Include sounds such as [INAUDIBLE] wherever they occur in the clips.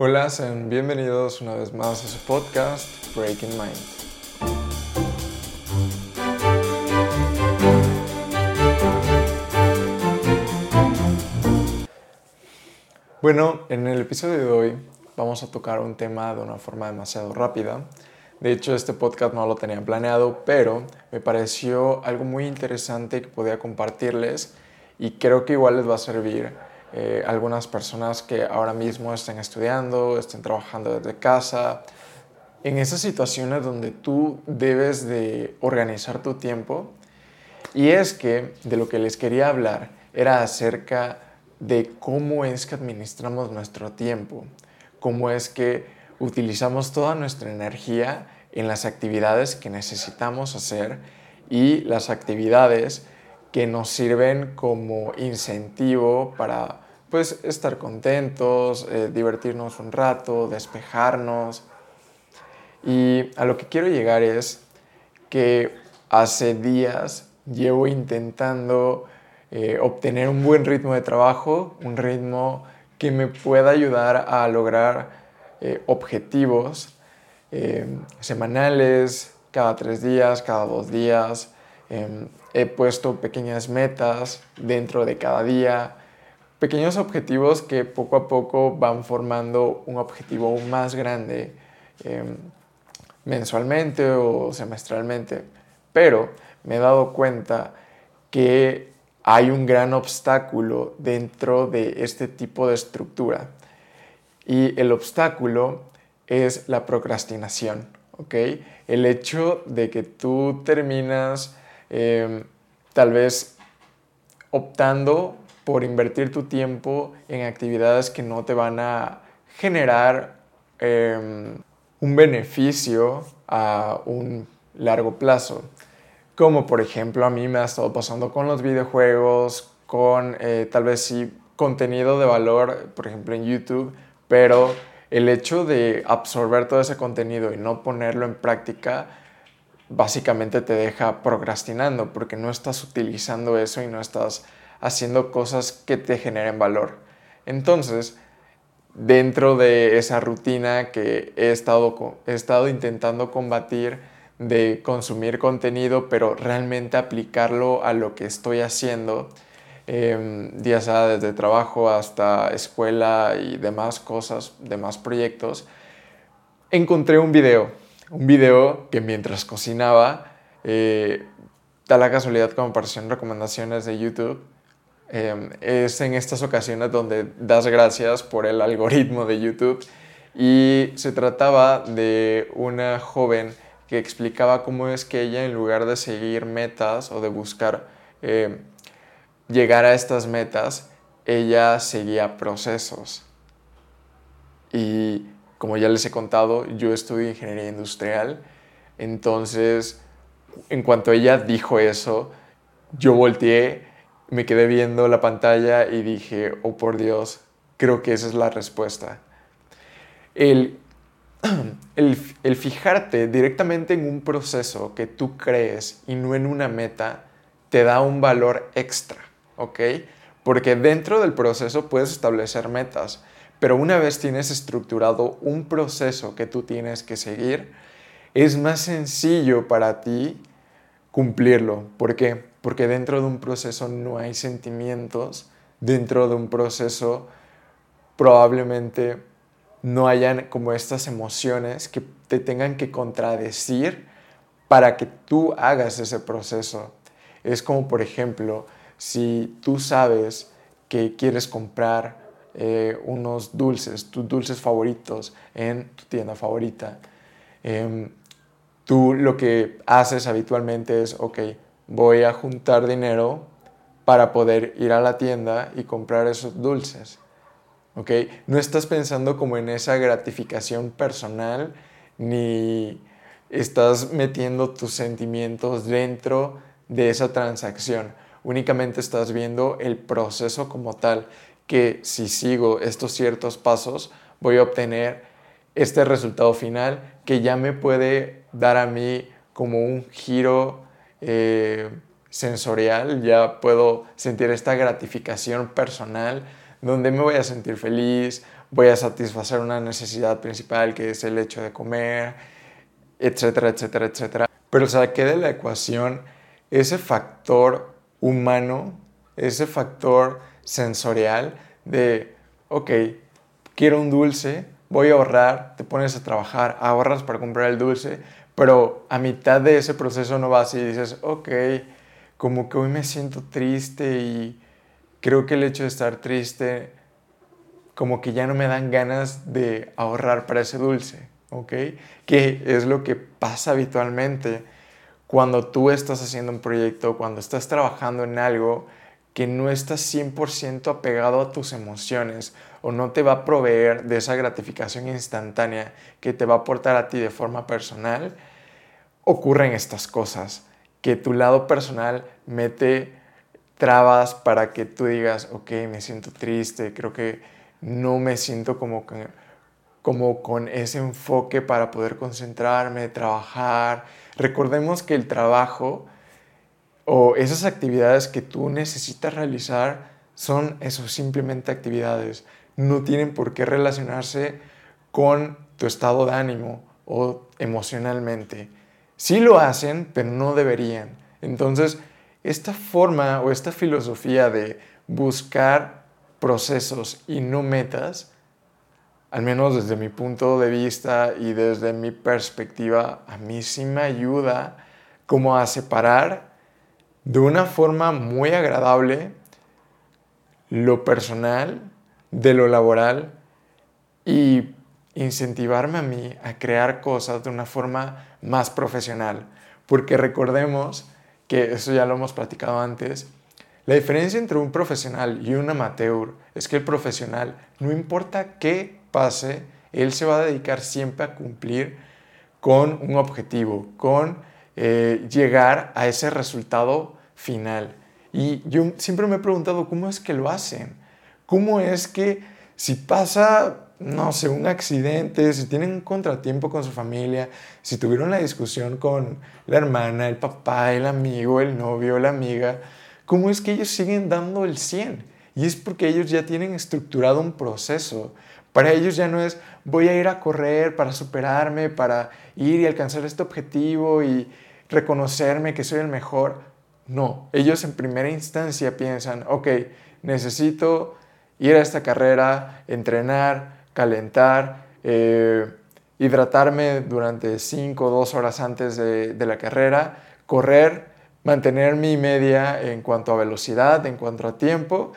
Hola, sean bienvenidos una vez más a su podcast Breaking Mind. Bueno, en el episodio de hoy vamos a tocar un tema de una forma demasiado rápida. De hecho, este podcast no lo tenía planeado, pero me pareció algo muy interesante que podía compartirles y creo que igual les va a servir eh, algunas personas que ahora mismo estén estudiando, estén trabajando desde casa, en esas situaciones donde tú debes de organizar tu tiempo. Y es que de lo que les quería hablar era acerca de cómo es que administramos nuestro tiempo, cómo es que utilizamos toda nuestra energía en las actividades que necesitamos hacer y las actividades que nos sirven como incentivo para pues estar contentos, eh, divertirnos un rato, despejarnos. Y a lo que quiero llegar es que hace días llevo intentando eh, obtener un buen ritmo de trabajo, un ritmo que me pueda ayudar a lograr eh, objetivos semanales, cada tres días, cada dos días. Em, he puesto pequeñas metas dentro de cada día, pequeños objetivos que poco a poco van formando un objetivo más grande em, mensualmente o semestralmente. Pero me he dado cuenta que hay un gran obstáculo dentro de este tipo de estructura. Y el obstáculo es la procrastinación, ¿ok? El hecho de que tú terminas em, tal vez optando por invertir tu tiempo en actividades que no te van a generar em, un beneficio a un largo plazo. Como por ejemplo a mí me ha estado pasando con los videojuegos, con eh, tal vez sí contenido de valor, por ejemplo en YouTube, pero el hecho de absorber todo ese contenido y no ponerlo en práctica básicamente te deja procrastinando porque no estás utilizando eso y no estás haciendo cosas que te generen valor. Entonces, dentro de esa rutina que he estado, he estado intentando combatir de consumir contenido, pero realmente aplicarlo a lo que estoy haciendo, eh, ya sea desde trabajo hasta escuela y demás cosas, demás proyectos, encontré un video, un video que mientras cocinaba, eh, la casualidad como apareció en recomendaciones de YouTube, Em, es en estas ocasiones donde das gracias por el algoritmo de YouTube y se trataba de una joven que explicaba cómo es que ella en lugar de seguir metas o de buscar em, llegar a estas metas, ella seguía procesos. Y como ya les he contado, yo estudio ingeniería industrial, entonces en cuanto ella dijo eso, yo volteé me quedé viendo la pantalla y dije, oh por Dios, creo que esa es la respuesta. [CLEARS THROAT] El, el, fijarte directamente en un proceso que tú crees y no en una meta te da un valor extra, ¿ok? Porque dentro del proceso puedes establecer metas, pero una vez tienes estructurado un proceso que tú tienes que seguir, es más sencillo para ti cumplirlo. ¿Por qué? porque dentro de un proceso no hay sentimientos, dentro de un proceso probablemente no hayan como estas emociones que te tengan que contradecir para que tú hagas ese proceso. Es como, por ejemplo, si tú sabes que quieres comprar eh, unos dulces, tus dulces favoritos en tu tienda favorita, em, tú lo que haces habitualmente es, ok, voy a juntar dinero para poder ir a la tienda y comprar esos dulces. No estás pensando como en esa gratificación personal ni estás metiendo tus sentimientos dentro de esa transacción. Únicamente estás viendo el proceso como tal, que si sigo estos ciertos pasos voy a obtener este resultado final que ya me puede dar a mí como un giro eh, sensorial, ya puedo sentir esta gratificación personal donde me voy a sentir feliz, voy a satisfacer una necesidad principal que es el hecho de comer, etcétera, etcétera, etcétera. Pero saqué de la ecuación ese factor humano, ese factor sensorial de, ok, quiero un dulce, voy a ahorrar, te pones a trabajar, ahorras para comprar el dulce, pero a mitad de ese proceso no vas y dices, ok, como que hoy me siento triste y creo que el hecho de estar triste como que ya no me dan ganas de ahorrar para ese dulce, ¿ok? Que es lo que pasa habitualmente cuando tú estás haciendo un proyecto, cuando estás trabajando en algo que no estás 100% apegado a tus emociones o no te va a proveer de esa gratificación instantánea que te va a aportar a ti de forma personal, ocurren estas cosas, que tu lado personal mete trabas para que tú digas, ok, me siento triste, creo que no me siento como, como con ese enfoque para poder concentrarme, trabajar. Recordemos que el trabajo o esas actividades que tú necesitas realizar son eso, simplemente actividades. No tienen por qué relacionarse con tu estado de ánimo o emocionalmente. Sí lo hacen, pero no deberían. Entonces, esta forma o esta filosofía de buscar procesos y no metas, al menos desde mi punto de vista y desde mi perspectiva, a mí sí me ayuda como a separar de una forma muy agradable lo personal de lo laboral y incentivarme a mí a crear cosas de una forma más profesional. Porque recordemos que eso ya lo hemos platicado antes, la diferencia entre un profesional y un amateur es que el profesional, no importa qué pase, él se va a dedicar siempre a cumplir con un objetivo, con eh, llegar a ese resultado final. Y yo siempre me he preguntado, ¿cómo es que lo hacen? ¿Cómo es que si pasa, no sé, un accidente, si tienen un contratiempo con su familia, si tuvieron la discusión con la hermana, el papá, el amigo, el novio, la amiga, ¿Cómo es que ellos siguen dando el 100? Y es porque ellos ya tienen estructurado un proceso. Para ellos ya no es voy a ir a correr para superarme, para ir y alcanzar este objetivo y reconocerme que soy el mejor. No, ellos en primera instancia piensan, ok, necesito ir a esta carrera, entrenar, calentar, eh, hidratarme durante 5 o 2 horas antes de, la carrera, correr mantener mi media en cuanto a velocidad, en cuanto a tiempo,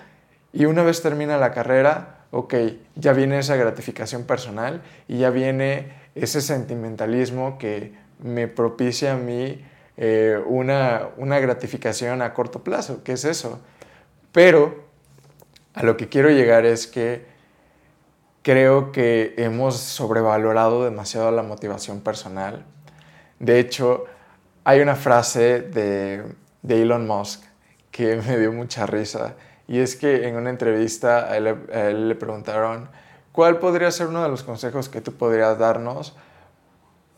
y una vez termina la carrera, ok, ya viene esa gratificación personal y ya viene ese sentimentalismo que me propicia a mí eh, una, una gratificación a corto plazo, ¿qué es eso? Pero a lo que quiero llegar es que creo que hemos sobrevalorado demasiado la motivación personal. De hecho, hay una frase de, Elon Musk que [LAUGHS] me dio mucha risa y es que en una entrevista a él, le preguntaron cuál podría ser uno de los consejos que tú podrías darnos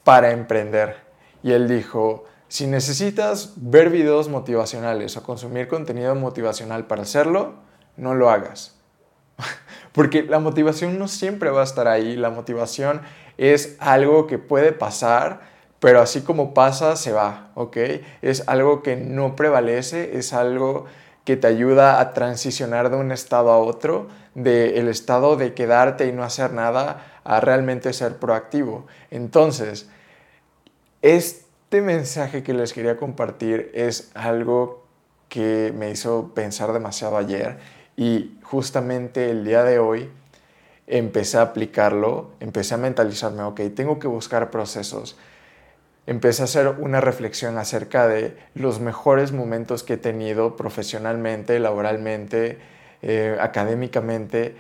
para emprender. Y él dijo, si necesitas ver videos motivacionales o consumir contenido motivacional para hacerlo, no lo hagas. [LAUGHS] Porque la motivación no siempre va a estar ahí, la motivación es algo que puede pasar pero así como pasa, se va, ¿ok? Es algo que no prevalece, es algo que te ayuda a transicionar de un estado a otro, del estado de quedarte y no hacer nada a realmente ser proactivo. Entonces, este mensaje que les quería compartir es algo que me hizo pensar demasiado ayer y justamente el día de hoy empecé a aplicarlo, empecé a mentalizarme, ok, tengo que buscar procesos empecé a hacer una reflexión acerca de los mejores momentos que he tenido profesionalmente, laboralmente, eh, académicamente,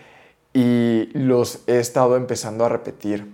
y los he estado empezando a repetir.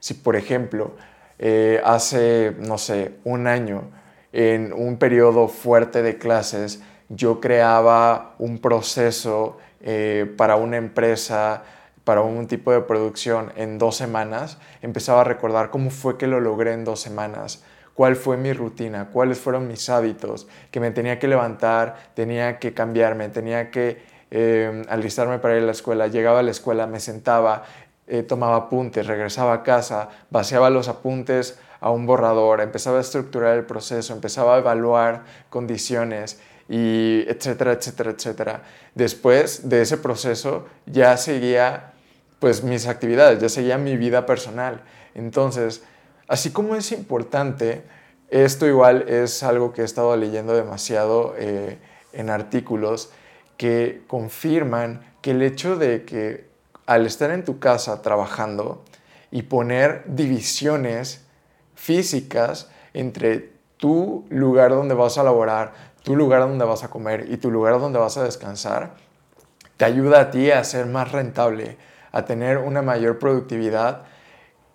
Si, por ejemplo, eh, hace, no sé, un año, en un periodo fuerte de clases, yo creaba un proceso eh, para una empresa para un tipo de producción en dos semanas, empezaba a recordar cómo fue que lo logré en dos semanas, cuál fue mi rutina, cuáles fueron mis hábitos, que me tenía que levantar, tenía que cambiarme, tenía que eh, alistarme para ir a la escuela, llegaba a la escuela, me sentaba, eh, tomaba apuntes, regresaba a casa, vaciaba los apuntes a un borrador, empezaba a estructurar el proceso, empezaba a evaluar condiciones y etcétera, etcétera, etcétera. Después de ese proceso ya seguía pues mis actividades, ya seguía mi vida personal. Entonces, así como es importante, esto igual es algo que he estado leyendo demasiado eh, en artículos que confirman que el hecho de que al estar en tu casa trabajando y poner divisiones físicas entre tu lugar donde vas a laborar, tu lugar donde vas a comer y tu lugar donde vas a descansar, te ayuda a ti a ser más rentable, a tener una mayor productividad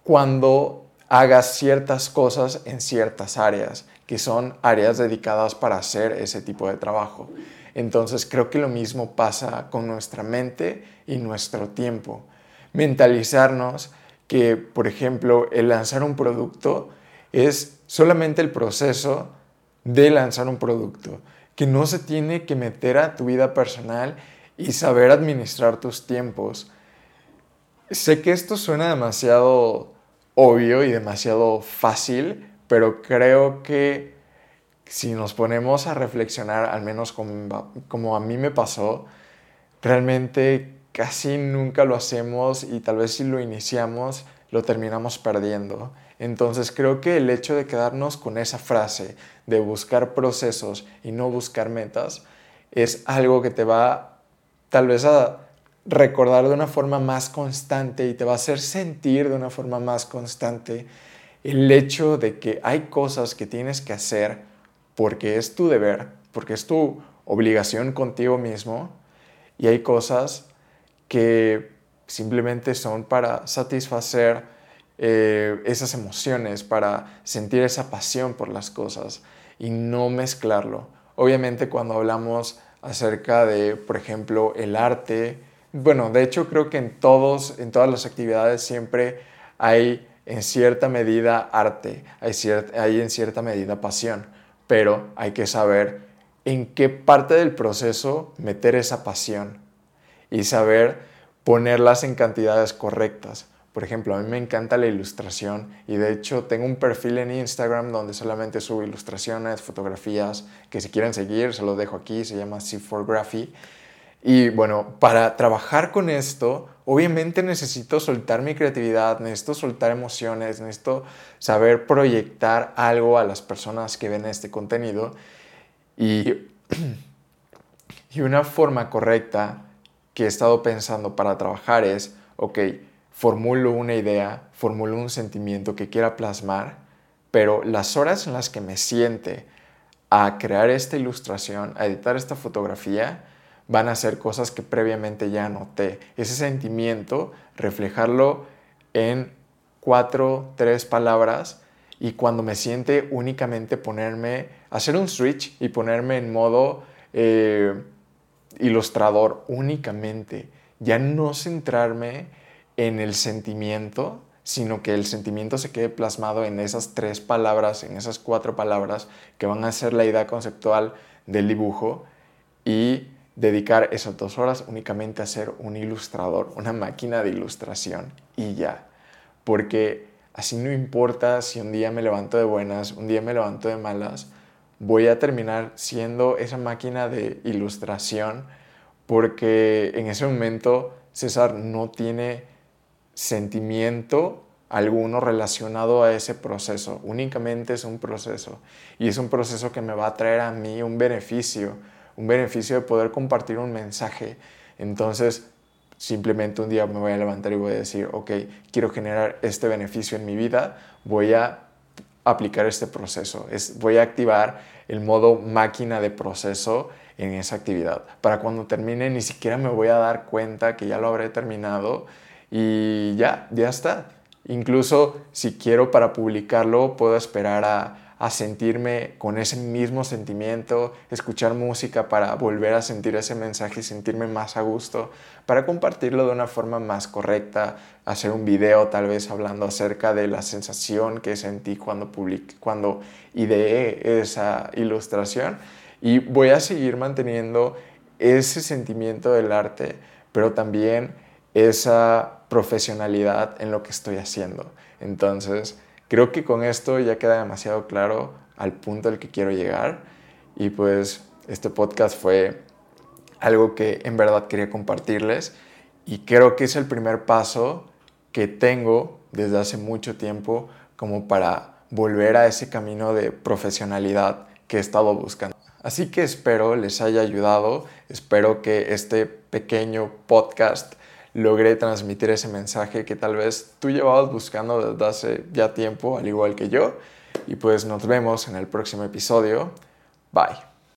cuando hagas ciertas cosas en ciertas áreas, que son áreas dedicadas para hacer ese tipo de trabajo. Entonces creo que lo mismo pasa con nuestra mente y nuestro tiempo. Mentalizarnos que, por ejemplo, el lanzar un producto es solamente el proceso de lanzar un producto, que no se tiene que meter a tu vida personal y saber administrar tus tiempos. Sé que esto suena demasiado obvio y demasiado fácil, pero creo que si nos ponemos a reflexionar, al menos como, a mí me pasó, realmente casi nunca lo hacemos y tal vez si lo iniciamos lo terminamos perdiendo. Entonces creo que el hecho de quedarnos con esa frase de buscar procesos y no buscar metas es algo que te va tal vez a recordar de una forma más constante y te va a hacer sentir de una forma más constante el hecho de que hay cosas que tienes que hacer porque es tu deber, porque es tu obligación contigo mismo y hay cosas que simplemente son para satisfacer eh, esas emociones, para sentir esa pasión por las cosas y no mezclarlo. Obviamente cuando hablamos acerca de, por ejemplo, el arte, bueno, de hecho creo que en, todos, en todas las actividades siempre hay en cierta medida arte, hay, hay en cierta medida pasión, pero hay que saber en qué parte del proceso meter esa pasión y saber ponerlas en cantidades correctas. Por ejemplo, a mí me encanta la ilustración y de hecho tengo un perfil en Instagram donde solamente subo ilustraciones, fotografías, que si quieren seguir se los dejo aquí, se llama C4Graphy. Y bueno, para trabajar con esto, obviamente necesito soltar mi creatividad, necesito soltar emociones, necesito saber proyectar algo a las personas que ven este contenido. Y, [CLEARS THROAT] y una forma correcta que he estado pensando para trabajar es, ok, formulo una idea, formulo un sentimiento que quiera plasmar, pero las horas en las que me siente a crear esta ilustración, a editar esta fotografía, van a ser cosas que previamente ya anoté. Ese sentimiento, reflejarlo en cuatro, tres palabras y cuando me siente únicamente ponerme, hacer un switch y ponerme en modo eh, ilustrador únicamente, ya no centrarme en el sentimiento, sino que el sentimiento se quede plasmado en esas tres palabras, en esas cuatro palabras que van a ser la idea conceptual del dibujo y dedicar esas dos horas únicamente a ser un ilustrador, una máquina de ilustración y ya. Porque así no importa si un día me levanto de buenas, un día me levanto de malas, voy a terminar siendo esa máquina de ilustración porque en ese momento César no tiene sentimiento alguno relacionado a ese proceso, únicamente es un proceso y es un proceso que me va a traer a mí un beneficio, un beneficio de poder compartir un mensaje. Entonces, simplemente un día me voy a levantar y voy a decir, ok, quiero generar este beneficio en mi vida, voy a aplicar este proceso, es, voy a activar el modo máquina de proceso en esa actividad. Para cuando termine ni siquiera me voy a dar cuenta que ya lo habré terminado y ya, ya está. Incluso si quiero para publicarlo, puedo esperar a, sentirme con ese mismo sentimiento, escuchar música para volver a sentir ese mensaje y sentirme más a gusto, para compartirlo de una forma más correcta, hacer un video tal vez hablando acerca de la sensación que sentí cuando, cuando ideé esa ilustración y voy a seguir manteniendo ese sentimiento del arte, pero también esa profesionalidad en lo que estoy haciendo. Entonces, creo que con esto ya queda demasiado claro al punto al que quiero llegar y pues este podcast fue algo que en verdad quería compartirles y creo que es el primer paso que tengo desde hace mucho tiempo como para volver a ese camino de profesionalidad que he estado buscando. Así que espero les haya ayudado, espero que este pequeño podcast logre transmitir ese mensaje que tal vez tú llevabas buscando desde hace ya tiempo, al igual que yo. Y pues nos vemos en el próximo episodio. Bye.